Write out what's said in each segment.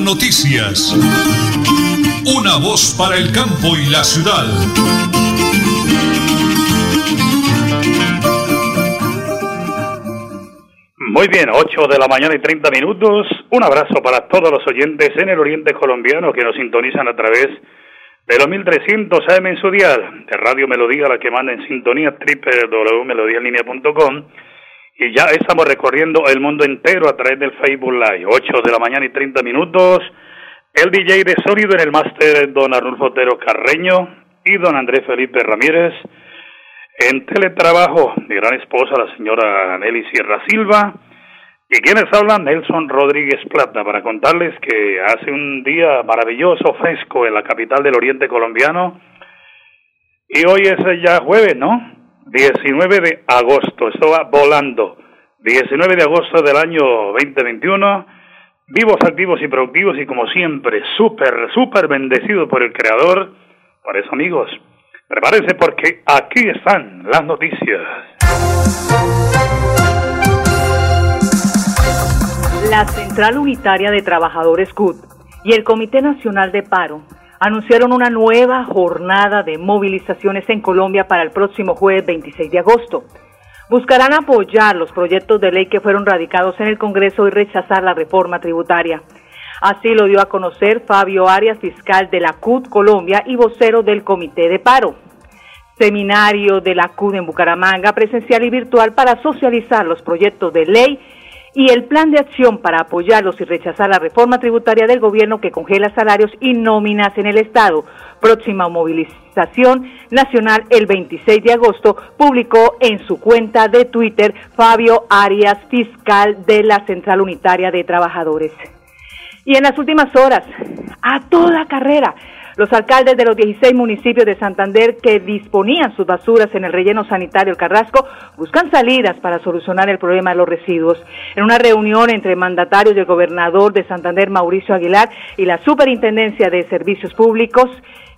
Noticias. Una voz para el campo y la ciudad. Muy bien, 8 de la mañana y 30 minutos. Un abrazo para todos los oyentes en el oriente colombiano que nos sintonizan a través de los 1300 AM en su dial, de Radio Melodía, la que manda en sintonía www.melodialinea.com. Y ya estamos recorriendo el mundo entero a través del Facebook Live. 8 de la mañana y 30 minutos. El DJ de sonido en el máster, don Arnulfo Otero Carreño y don Andrés Felipe Ramírez. En teletrabajo, mi gran esposa, la señora Nelly Sierra Silva. Y quienes hablan, Nelson Rodríguez Plata, para contarles que hace un día maravilloso, fresco en la capital del oriente colombiano. Y hoy es ya jueves, ¿no? 19 de agosto, esto va volando. 19 de agosto del año 2021. Vivos, activos y productivos y como siempre, súper, súper bendecido por el Creador. Por eso, amigos, prepárense porque aquí están las noticias. La Central Unitaria de Trabajadores CUT y el Comité Nacional de Paro anunciaron una nueva jornada de movilizaciones en Colombia para el próximo jueves 26 de agosto. Buscarán apoyar los proyectos de ley que fueron radicados en el Congreso y rechazar la reforma tributaria. Así lo dio a conocer Fabio Arias, fiscal de la CUT Colombia y vocero del Comité de Paro. Seminario de la CUT en Bucaramanga, presencial y virtual para socializar los proyectos de ley y el plan de acción para apoyarlos y rechazar la reforma tributaria del gobierno que congela salarios y nóminas en el Estado. Próxima movilización nacional el 26 de agosto, publicó en su cuenta de Twitter Fabio Arias, fiscal de la Central Unitaria de Trabajadores. Y en las últimas horas, a toda carrera, los alcaldes de los 16 municipios de Santander que disponían sus basuras en el relleno sanitario Carrasco buscan salidas para solucionar el problema de los residuos. En una reunión entre mandatarios del gobernador de Santander, Mauricio Aguilar, y la Superintendencia de Servicios Públicos,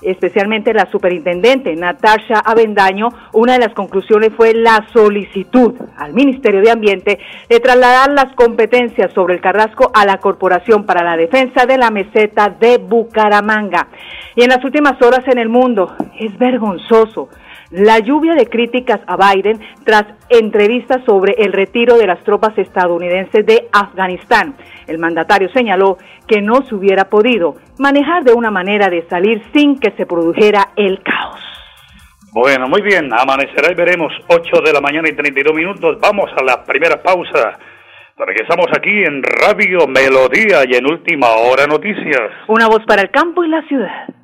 especialmente la superintendente Natasha Avendaño, una de las conclusiones fue la solicitud al Ministerio de Ambiente de trasladar las competencias sobre el Carrasco a la Corporación para la Defensa de la Meseta de Bucaramanga. Y en las últimas horas en el mundo es vergonzoso la lluvia de críticas a Biden tras entrevistas sobre el retiro de las tropas estadounidenses de Afganistán. El mandatario señaló que no se hubiera podido manejar de una manera de salir sin que se produjera el caos. Bueno, muy bien, amanecerá y veremos 8 de la mañana y 32 minutos. Vamos a la primera pausa. Regresamos aquí en Radio Melodía y en Última Hora Noticias. Una voz para el campo y la ciudad.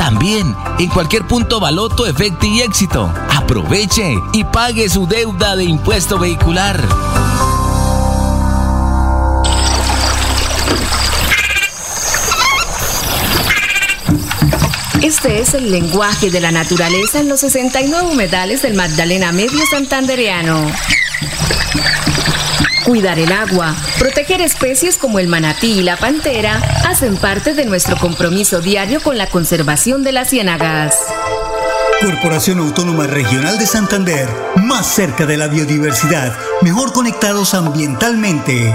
También en cualquier punto baloto, efecto y éxito. Aproveche y pague su deuda de impuesto vehicular. Este es el lenguaje de la naturaleza en los 69 humedales del Magdalena Medio Santandereano. Cuidar el agua, proteger especies como el manatí y la pantera hacen parte de nuestro compromiso diario con la conservación de las ciénagas. Corporación Autónoma Regional de Santander, más cerca de la biodiversidad, mejor conectados ambientalmente.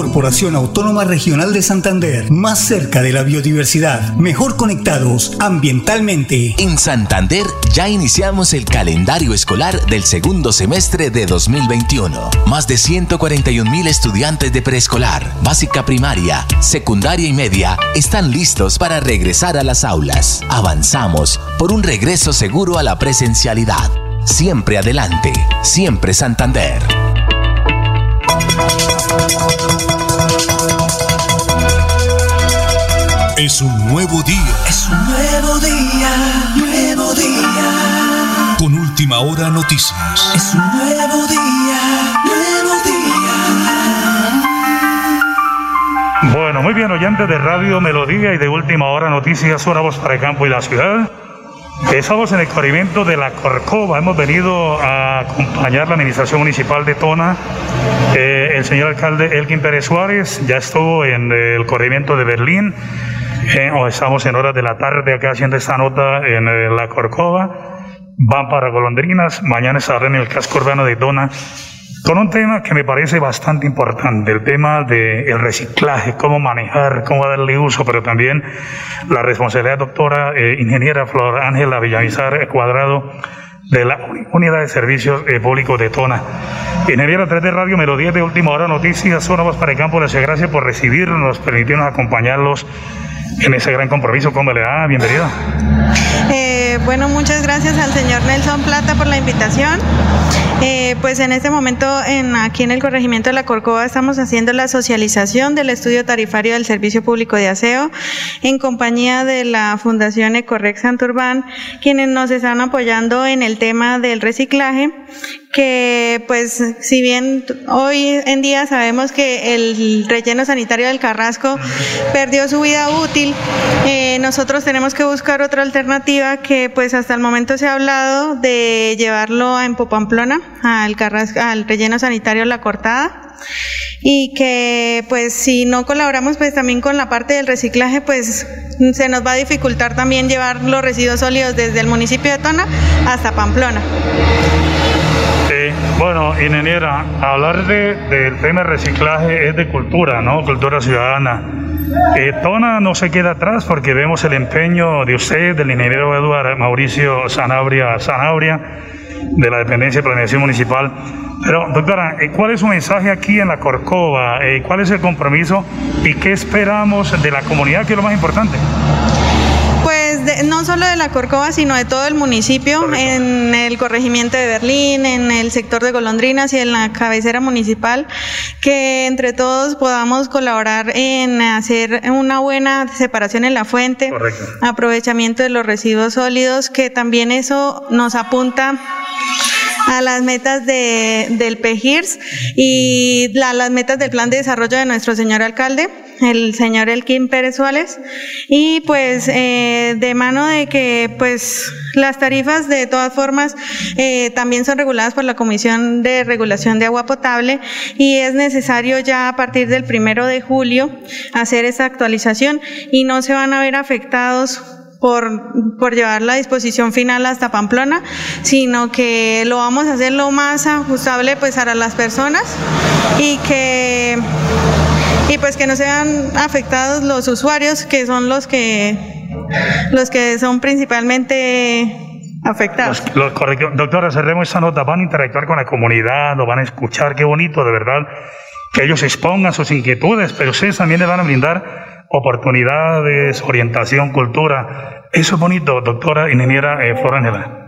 Corporación Autónoma Regional de Santander, más cerca de la biodiversidad, mejor conectados ambientalmente. En Santander ya iniciamos el calendario escolar del segundo semestre de 2021. Más de 141 mil estudiantes de preescolar, básica primaria, secundaria y media están listos para regresar a las aulas. Avanzamos por un regreso seguro a la presencialidad. Siempre adelante, siempre Santander. Es un nuevo día. Es un nuevo día, nuevo día. Con última hora noticias. Es un nuevo día, nuevo día. Bueno, muy bien, oyentes de Radio Melodía y de última hora noticias, una voz para el campo y la ciudad. Estamos en el corrimiento de la Corcova. Hemos venido a acompañar la administración municipal de Tona. Eh, el señor alcalde Elkin Pérez Suárez ya estuvo en el corrimiento de Berlín. Eh, estamos en horas de la tarde acá haciendo esta nota en eh, la Corcova. Van para Golondrinas. Mañana estará en el casco urbano de Tona con un tema que me parece bastante importante, el tema del reciclaje, cómo manejar, cómo darle uso, pero también la responsabilidad, doctora eh, ingeniera Flor Ángela Villamizar Cuadrado, de la Unidad de Servicios eh, Públicos de Tona. Ingeniera 3 de Radio Melodía de Última Hora Noticias, Sonamos para el Campo, les gracias por recibirnos, permitirnos acompañarlos en ese gran compromiso. ¿Cómo le da? Bienvenida. Eh, bueno, muchas gracias al señor Nelson Plata por la invitación. Eh, pues en este momento en, aquí en el corregimiento de la Corcova estamos haciendo la socialización del estudio tarifario del Servicio Público de Aseo en compañía de la Fundación Ecorrex Santurbán, quienes nos están apoyando en el tema del reciclaje que pues si bien hoy en día sabemos que el relleno sanitario del Carrasco perdió su vida útil, eh, nosotros tenemos que buscar otra alternativa que pues hasta el momento se ha hablado de llevarlo a Empopamplona, al, al relleno sanitario La Cortada y que pues si no colaboramos pues también con la parte del reciclaje pues se nos va a dificultar también llevar los residuos sólidos desde el municipio de Tona hasta Pamplona. Bueno, ingeniera, hablar de, del tema reciclaje es de cultura, ¿no? Cultura ciudadana. Eh, Tona no se queda atrás porque vemos el empeño de usted, del ingeniero Eduardo Mauricio Sanabria, Sanabria de la Dependencia de Planeación Municipal. Pero, doctora, eh, ¿cuál es su mensaje aquí en la Corcova? Eh, ¿Cuál es el compromiso y qué esperamos de la comunidad, que es lo más importante? No solo de la Corcova, sino de todo el municipio, en el corregimiento de Berlín, en el sector de Golondrinas y en la cabecera municipal, que entre todos podamos colaborar en hacer una buena separación en la fuente, aprovechamiento de los residuos sólidos, que también eso nos apunta a las metas de, del PEGIRS y las metas del plan de desarrollo de nuestro señor alcalde el señor Elkin Pérez Suárez, y pues eh, de mano de que pues las tarifas de todas formas eh, también son reguladas por la Comisión de Regulación de Agua Potable y es necesario ya a partir del primero de julio hacer esa actualización y no se van a ver afectados por, por llevar la disposición final hasta Pamplona, sino que lo vamos a hacer lo más ajustable pues para las personas y que y pues que no sean afectados los usuarios que son los que los que son principalmente afectados. Los, Doctora, cerremos esta nota. Van a interactuar con la comunidad, lo van a escuchar. Qué bonito, de verdad, que ellos expongan sus inquietudes, pero ustedes también les van a brindar oportunidades, orientación, cultura. Eso es bonito, doctora ingeniera eh, Flor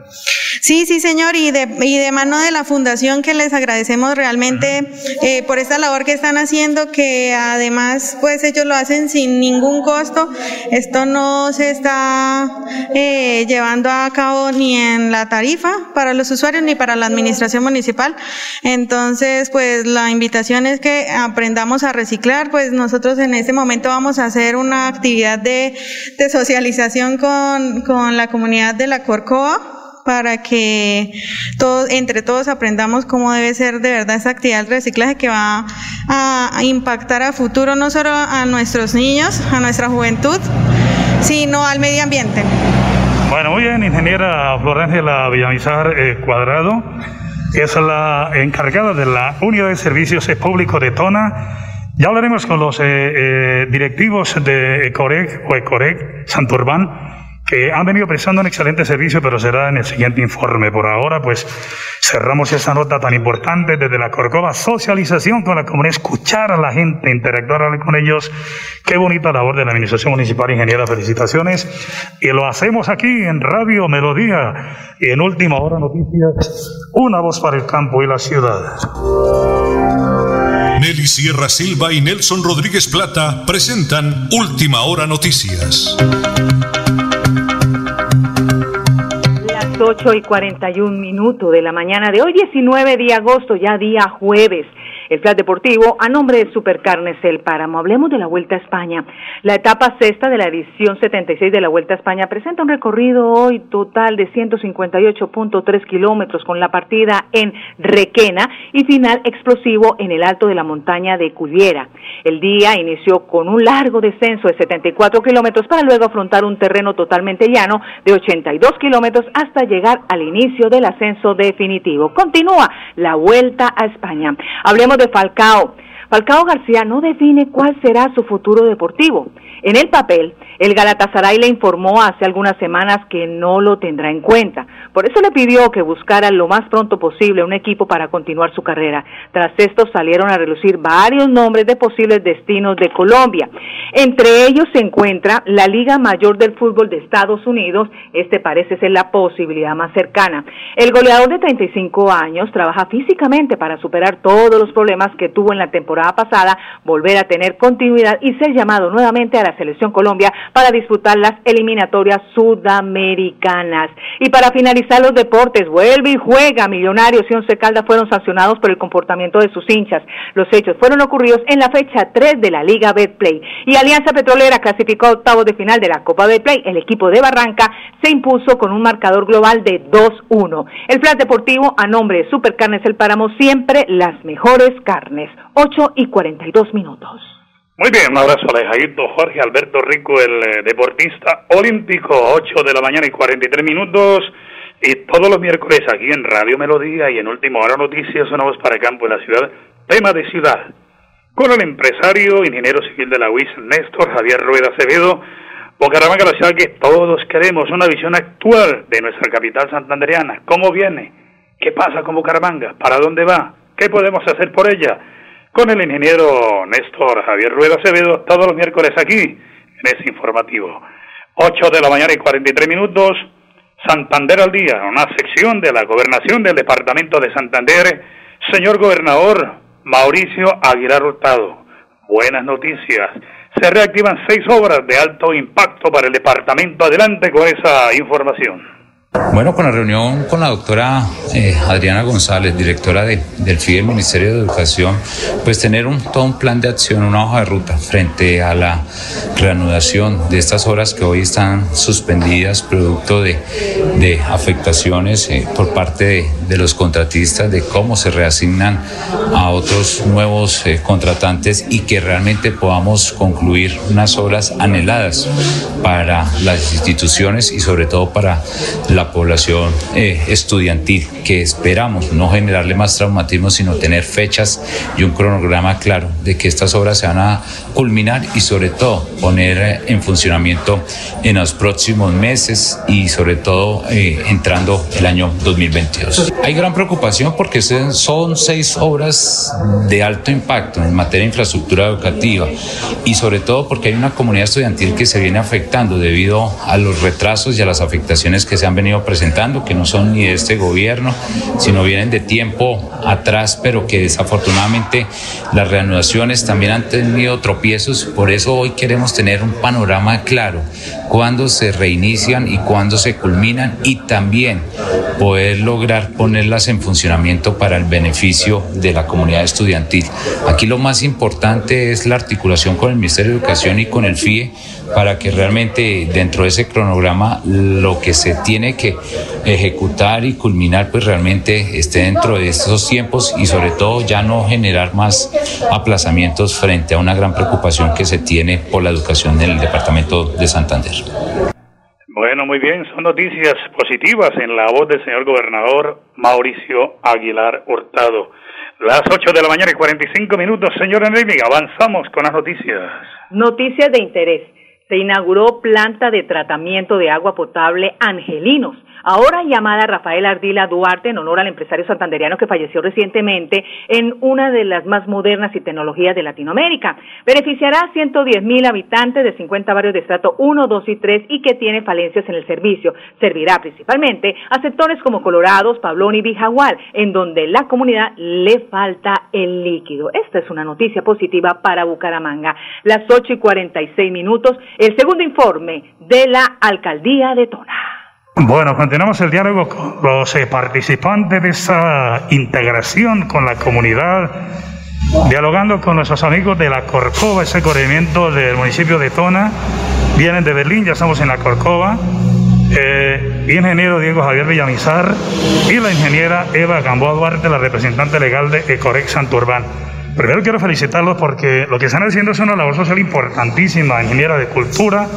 Sí, sí, señor, y de, y de mano de la fundación que les agradecemos realmente eh, por esta labor que están haciendo, que además pues ellos lo hacen sin ningún costo. Esto no se está eh, llevando a cabo ni en la tarifa para los usuarios ni para la administración municipal. Entonces, pues la invitación es que aprendamos a reciclar, pues nosotros en este momento vamos a hacer una actividad de, de socialización con, con la comunidad de la Corcoa para que todos, entre todos aprendamos cómo debe ser de verdad esa actividad del reciclaje que va a, impactar a futuro no solo a nuestros niños, a nuestra juventud, sino al medio ambiente. Bueno, muy bien, ingeniera Florencia Villamizar eh, Cuadrado, es la encargada de la Unidad de Servicios Públicos de Tona. Ya hablaremos con los eh, eh, directivos de Ecorec o Ecorec Santurbán que han venido prestando un excelente servicio, pero será en el siguiente informe. Por ahora, pues cerramos esta nota tan importante desde la Corcova, socialización con la comunidad, escuchar a la gente, interactuar con ellos. Qué bonita labor de la Administración Municipal Ingeniera, felicitaciones. Y lo hacemos aquí en Radio Melodía y en Última Hora Noticias, una voz para el campo y la ciudad. Nelly Sierra Silva y Nelson Rodríguez Plata presentan Última Hora Noticias. 8 y 41 minutos de la mañana de hoy, 19 de agosto, ya día jueves el Flat Deportivo a nombre de Supercarnes El Páramo. Hablemos de la Vuelta a España. La etapa sexta de la edición 76 de la Vuelta a España presenta un recorrido hoy total de 158.3 kilómetros con la partida en Requena y final explosivo en el alto de la montaña de Culiera. El día inició con un largo descenso de 74 kilómetros para luego afrontar un terreno totalmente llano de 82 kilómetros hasta llegar al inicio del ascenso definitivo. Continúa la Vuelta a España. Hablemos de Falcao. Falcao García no define cuál será su futuro deportivo. En el papel, el Galatasaray le informó hace algunas semanas que no lo tendrá en cuenta. Por eso le pidió que buscara lo más pronto posible un equipo para continuar su carrera. Tras esto salieron a relucir varios nombres de posibles destinos de Colombia. Entre ellos se encuentra la Liga Mayor del Fútbol de Estados Unidos. Este parece ser la posibilidad más cercana. El goleador de 35 años trabaja físicamente para superar todos los problemas que tuvo en la pasada, volver a tener continuidad y ser llamado nuevamente a la Selección Colombia para disputar las eliminatorias sudamericanas. Y para finalizar los deportes, vuelve y juega. Millonarios y Once Caldas fueron sancionados por el comportamiento de sus hinchas. Los hechos fueron ocurridos en la fecha 3 de la Liga Betplay. Y Alianza Petrolera clasificó a octavos de final de la Copa Betplay. El equipo de Barranca se impuso con un marcador global de 2-1. El plan deportivo a nombre de Supercarnes El Páramo, siempre las mejores carnes. 8 y 42 minutos. Muy bien, un abrazo a Alejandro Jorge Alberto Rico, el eh, deportista olímpico, 8 de la mañana y 43 minutos. Y todos los miércoles aquí en Radio Melodía y en Último Hora Noticias, sonamos para campo de la ciudad, tema de ciudad. Con el empresario, ingeniero civil de la UIS, Néstor Javier Rueda Acevedo, Bucaramanga, la ciudad que todos queremos, una visión actual de nuestra capital santandereana. ¿Cómo viene? ¿Qué pasa con Bucaramanga? ¿Para dónde va? ¿Qué podemos hacer por ella? Con el ingeniero Néstor Javier Rueda Acevedo todos los miércoles aquí en ese informativo. 8 de la mañana y 43 minutos, Santander al día, una sección de la gobernación del departamento de Santander. Señor gobernador Mauricio Aguilar Hurtado, buenas noticias. Se reactivan seis obras de alto impacto para el departamento. Adelante con esa información. Bueno, con la reunión con la doctora eh, Adriana González, directora de, del FIDE del Ministerio de Educación, pues tener todo un plan de acción, una hoja de ruta frente a la reanudación de estas horas que hoy están suspendidas producto de, afectaciones eh, por parte de, de, los contratistas, de cómo se reasignan a otros nuevos eh, contratantes y que realmente podamos concluir unas horas anheladas para las instituciones y sobre todo para la población eh, estudiantil, que esperamos no generarle más traumatismo, sino tener fechas y un cronograma claro de que estas obras se van a culminar y sobre todo poner eh, en funcionamiento en los próximos meses y sobre todo eh, entrando el año 2022. Hay gran preocupación porque son seis obras de alto impacto en materia de infraestructura educativa y sobre todo porque hay una comunidad estudiantil que se viene afectando debido a los retrasos y a las afectaciones que se han venido venido presentando, que no son ni de este gobierno, sino vienen de tiempo atrás, pero que desafortunadamente las reanudaciones también han tenido tropiezos. Por eso hoy queremos tener un panorama claro, cuándo se reinician y cuándo se culminan y también poder lograr ponerlas en funcionamiento para el beneficio de la comunidad estudiantil. Aquí lo más importante es la articulación con el Ministerio de Educación y con el FIE para que realmente dentro de ese cronograma lo que se tiene que ejecutar y culminar pues realmente esté dentro de estos tiempos y sobre todo ya no generar más aplazamientos frente a una gran preocupación que se tiene por la educación en el departamento de Santander. Bueno, muy bien, son noticias positivas en la voz del señor gobernador Mauricio Aguilar Hurtado. Las 8 de la mañana y 45 minutos, señor Enrique, avanzamos con las noticias. Noticias de interés se inauguró planta de tratamiento de agua potable Angelinos ahora llamada Rafael Ardila Duarte en honor al empresario santanderiano que falleció recientemente en una de las más modernas y tecnologías de Latinoamérica. Beneficiará a 110 mil habitantes de 50 barrios de estrato 1, 2 y 3 y que tiene falencias en el servicio. Servirá principalmente a sectores como Colorados, Pablón y Bijagual, en donde la comunidad le falta el líquido. Esta es una noticia positiva para Bucaramanga. Las 8 y 46 minutos, el segundo informe de la alcaldía de Tona. Bueno, continuamos el diálogo con los eh, participantes de esa integración con la comunidad, dialogando con nuestros amigos de la Corcova, ese corregimiento del municipio de Tona. Vienen de Berlín, ya estamos en la Corcova. Eh, ingeniero Diego Javier Villamizar y la ingeniera Eva Gamboa Duarte, la representante legal de Ecorex Santurbán. Primero quiero felicitarlos porque lo que están haciendo es una labor social importantísima, ingeniera de cultura,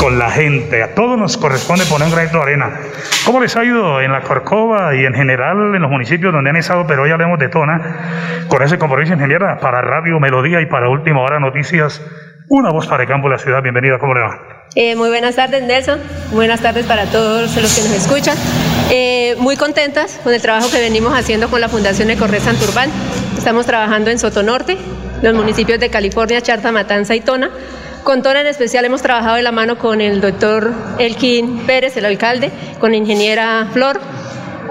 con la gente. A todos nos corresponde poner un granito de arena. ¿Cómo les ha ido en la Corcova y en general en los municipios donde han estado, pero hoy hablemos de Tona, con ese compromiso ingeniera para Radio Melodía y para Última Hora Noticias? Una voz para el campo de la ciudad. Bienvenida, ¿cómo le va? Eh, muy buenas tardes, Nelson. Buenas tardes para todos los que nos escuchan. Eh, muy contentas con el trabajo que venimos haciendo con la Fundación Ecorre Santurbán. Estamos trabajando en Sotonorte, los municipios de California, Charta, Matanza y Tona con Tona en especial hemos trabajado de la mano con el doctor Elkin Pérez, el alcalde, con la ingeniera Flor,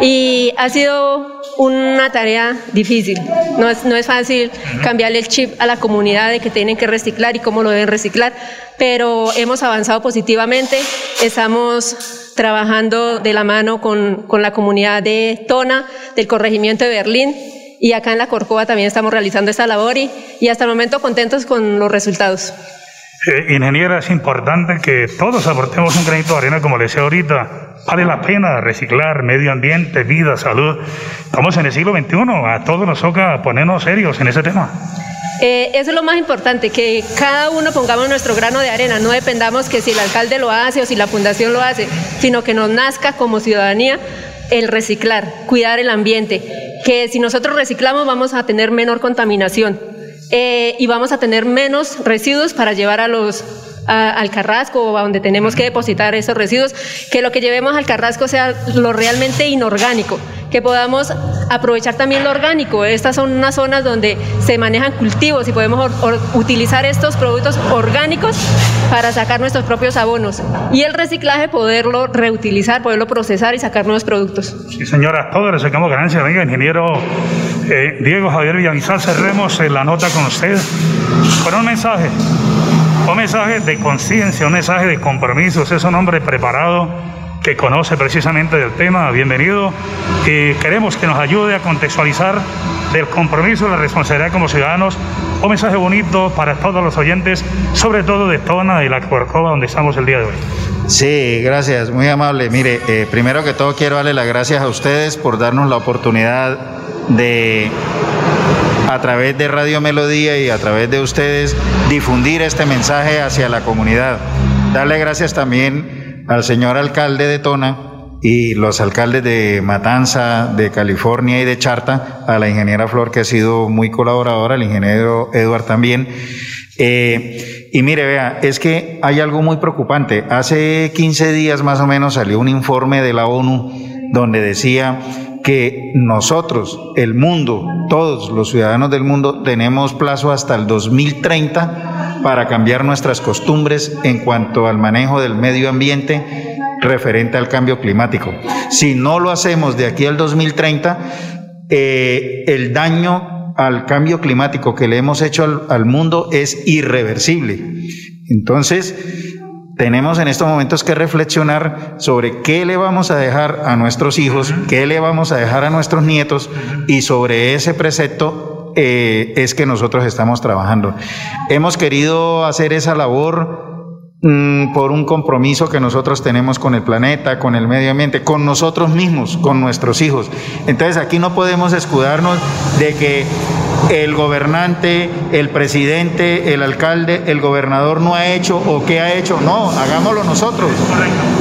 y ha sido una tarea difícil. No es, no es fácil cambiarle el chip a la comunidad de que tienen que reciclar y cómo lo deben reciclar, pero hemos avanzado positivamente. Estamos trabajando de la mano con, con la comunidad de Tona, del corregimiento de Berlín, y acá en la Corcova también estamos realizando esta labor y, y hasta el momento contentos con los resultados. Eh, ingeniera, es importante que todos aportemos un granito de arena, como le decía ahorita. Vale la pena reciclar medio ambiente, vida, salud. Estamos en el siglo XXI, a todos nos toca ponernos serios en ese tema. Eh, eso es lo más importante, que cada uno pongamos nuestro grano de arena, no dependamos que si el alcalde lo hace o si la fundación lo hace, sino que nos nazca como ciudadanía el reciclar, cuidar el ambiente, que si nosotros reciclamos vamos a tener menor contaminación eh, y vamos a tener menos residuos para llevar a los al carrasco o a donde tenemos que depositar esos residuos, que lo que llevemos al carrasco sea lo realmente inorgánico, que podamos aprovechar también lo orgánico. Estas son unas zonas donde se manejan cultivos y podemos utilizar estos productos orgánicos para sacar nuestros propios abonos y el reciclaje poderlo reutilizar, poderlo procesar y sacar nuevos productos. Sí, señora, todos le sacamos ganancias. Venga, ingeniero eh, Diego Javier Villamizar, cerremos la nota con usted con un mensaje un mensaje de conciencia, un mensaje de compromiso. Usted es un hombre preparado que conoce precisamente del tema. Bienvenido. Y queremos que nos ayude a contextualizar del compromiso y la responsabilidad como ciudadanos. Un mensaje bonito para todos los oyentes, sobre todo de Tona y la Corcova, donde estamos el día de hoy. Sí, gracias, muy amable. Mire, eh, primero que todo quiero darle las gracias a ustedes por darnos la oportunidad de a través de Radio Melodía y a través de ustedes difundir este mensaje hacia la comunidad. Darle gracias también al señor alcalde de Tona y los alcaldes de Matanza, de California y de Charta, a la ingeniera Flor que ha sido muy colaboradora, al ingeniero Eduard también. Eh, y mire, vea, es que hay algo muy preocupante. Hace 15 días más o menos salió un informe de la ONU donde decía que nosotros, el mundo, todos los ciudadanos del mundo, tenemos plazo hasta el 2030 para cambiar nuestras costumbres en cuanto al manejo del medio ambiente, referente al cambio climático. Si no lo hacemos de aquí al 2030, eh, el daño al cambio climático que le hemos hecho al, al mundo es irreversible. Entonces, tenemos en estos momentos que reflexionar sobre qué le vamos a dejar a nuestros hijos, qué le vamos a dejar a nuestros nietos y sobre ese precepto eh, es que nosotros estamos trabajando. Hemos querido hacer esa labor Mm, por un compromiso que nosotros tenemos con el planeta, con el medio ambiente, con nosotros mismos, con nuestros hijos. Entonces aquí no podemos escudarnos de que el gobernante, el presidente, el alcalde, el gobernador no ha hecho o qué ha hecho. No, hagámoslo nosotros.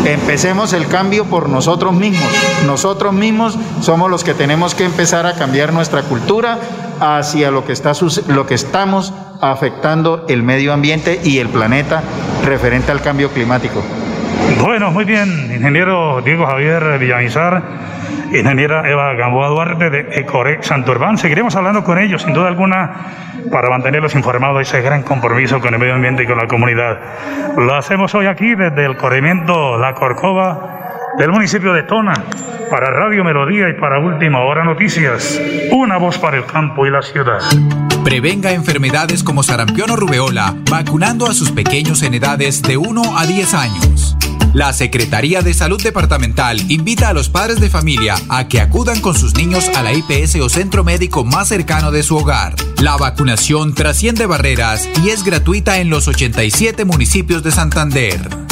Empecemos el cambio por nosotros mismos. Nosotros mismos somos los que tenemos que empezar a cambiar nuestra cultura hacia lo que, está, lo que estamos afectando el medio ambiente y el planeta referente al cambio climático. Bueno, muy bien, ingeniero Diego Javier Villamizar, ingeniera Eva Gamboa Duarte de Ecore Santurbán. Seguiremos hablando con ellos, sin duda alguna, para mantenerlos informados de ese gran compromiso con el medio ambiente y con la comunidad. Lo hacemos hoy aquí desde el corrimiento La Corcova del municipio de Tona, para Radio Melodía y para Última Hora Noticias. Una voz para el campo y la ciudad. Prevenga enfermedades como sarampión o rubeola vacunando a sus pequeños en edades de 1 a 10 años. La Secretaría de Salud Departamental invita a los padres de familia a que acudan con sus niños a la IPS o centro médico más cercano de su hogar. La vacunación trasciende barreras y es gratuita en los 87 municipios de Santander.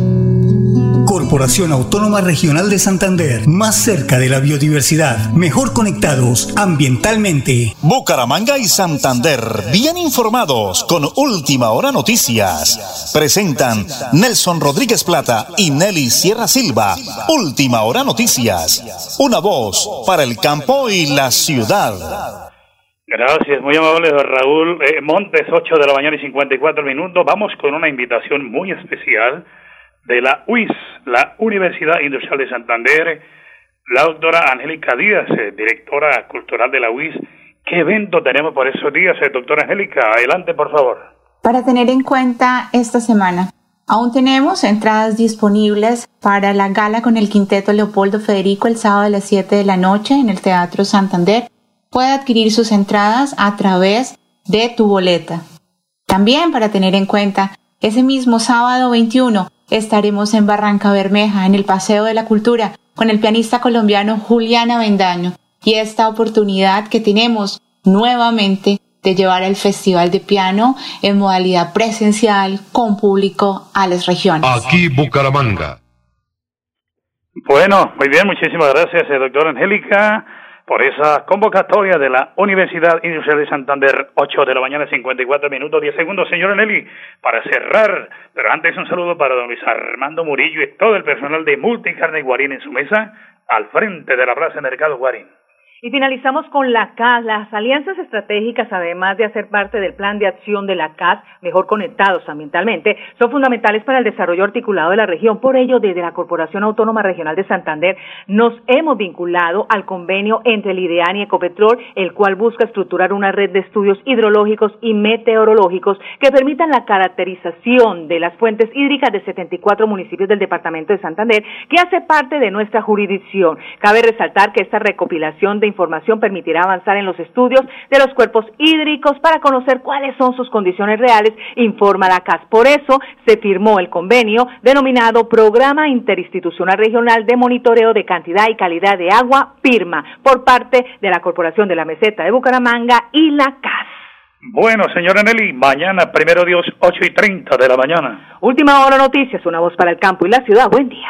Corporación Autónoma Regional de Santander, más cerca de la biodiversidad, mejor conectados ambientalmente. Bucaramanga y Santander, bien informados con Última Hora Noticias. Presentan Nelson Rodríguez Plata y Nelly Sierra Silva. Última Hora Noticias. Una voz para el campo y la ciudad. Gracias, muy amable Raúl eh, Montes, 8 de la mañana y 54 minutos. Vamos con una invitación muy especial de la UIS, la Universidad Industrial de Santander, la doctora Angélica Díaz, eh, directora cultural de la UIS. ¿Qué evento tenemos por esos días, eh, doctora Angélica? Adelante, por favor. Para tener en cuenta esta semana, aún tenemos entradas disponibles para la gala con el quinteto Leopoldo Federico el sábado a las 7 de la noche en el Teatro Santander. Puede adquirir sus entradas a través de tu boleta. También para tener en cuenta, ese mismo sábado 21 estaremos en Barranca Bermeja, en el Paseo de la Cultura, con el pianista colombiano Julián Avendaño. Y esta oportunidad que tenemos nuevamente de llevar el Festival de Piano en modalidad presencial con público a las regiones. Aquí Bucaramanga. Bueno, muy bien, muchísimas gracias, eh, doctora Angélica, por esa convocatoria de la Universidad Industrial de Santander, 8 de la mañana, 54 minutos, 10 segundos, señora Nelly, para cerrar. Pero antes un saludo para don Luis Armando Murillo y todo el personal de Multicarne Guarín en su mesa, al frente de la Plaza Mercado Guarín. Y finalizamos con la CAS. Las alianzas estratégicas, además de hacer parte del plan de acción de la CAS, mejor conectados ambientalmente, son fundamentales para el desarrollo articulado de la región. Por ello, desde la Corporación Autónoma Regional de Santander, nos hemos vinculado al convenio entre el IDEAN y Ecopetrol, el cual busca estructurar una red de estudios hidrológicos y meteorológicos que permitan la caracterización de las fuentes hídricas de 74 municipios del departamento de Santander, que hace parte de nuestra jurisdicción. Cabe resaltar que esta recopilación de información permitirá avanzar en los estudios de los cuerpos hídricos para conocer cuáles son sus condiciones reales, informa la CAS. Por eso se firmó el convenio denominado Programa Interinstitucional Regional de Monitoreo de Cantidad y Calidad de Agua, PIRMA, por parte de la Corporación de la Meseta de Bucaramanga y la CAS. Bueno, señora Nelly, mañana, primero Dios, 8 y 30 de la mañana. Última hora noticias, una voz para el campo y la ciudad. Buen día.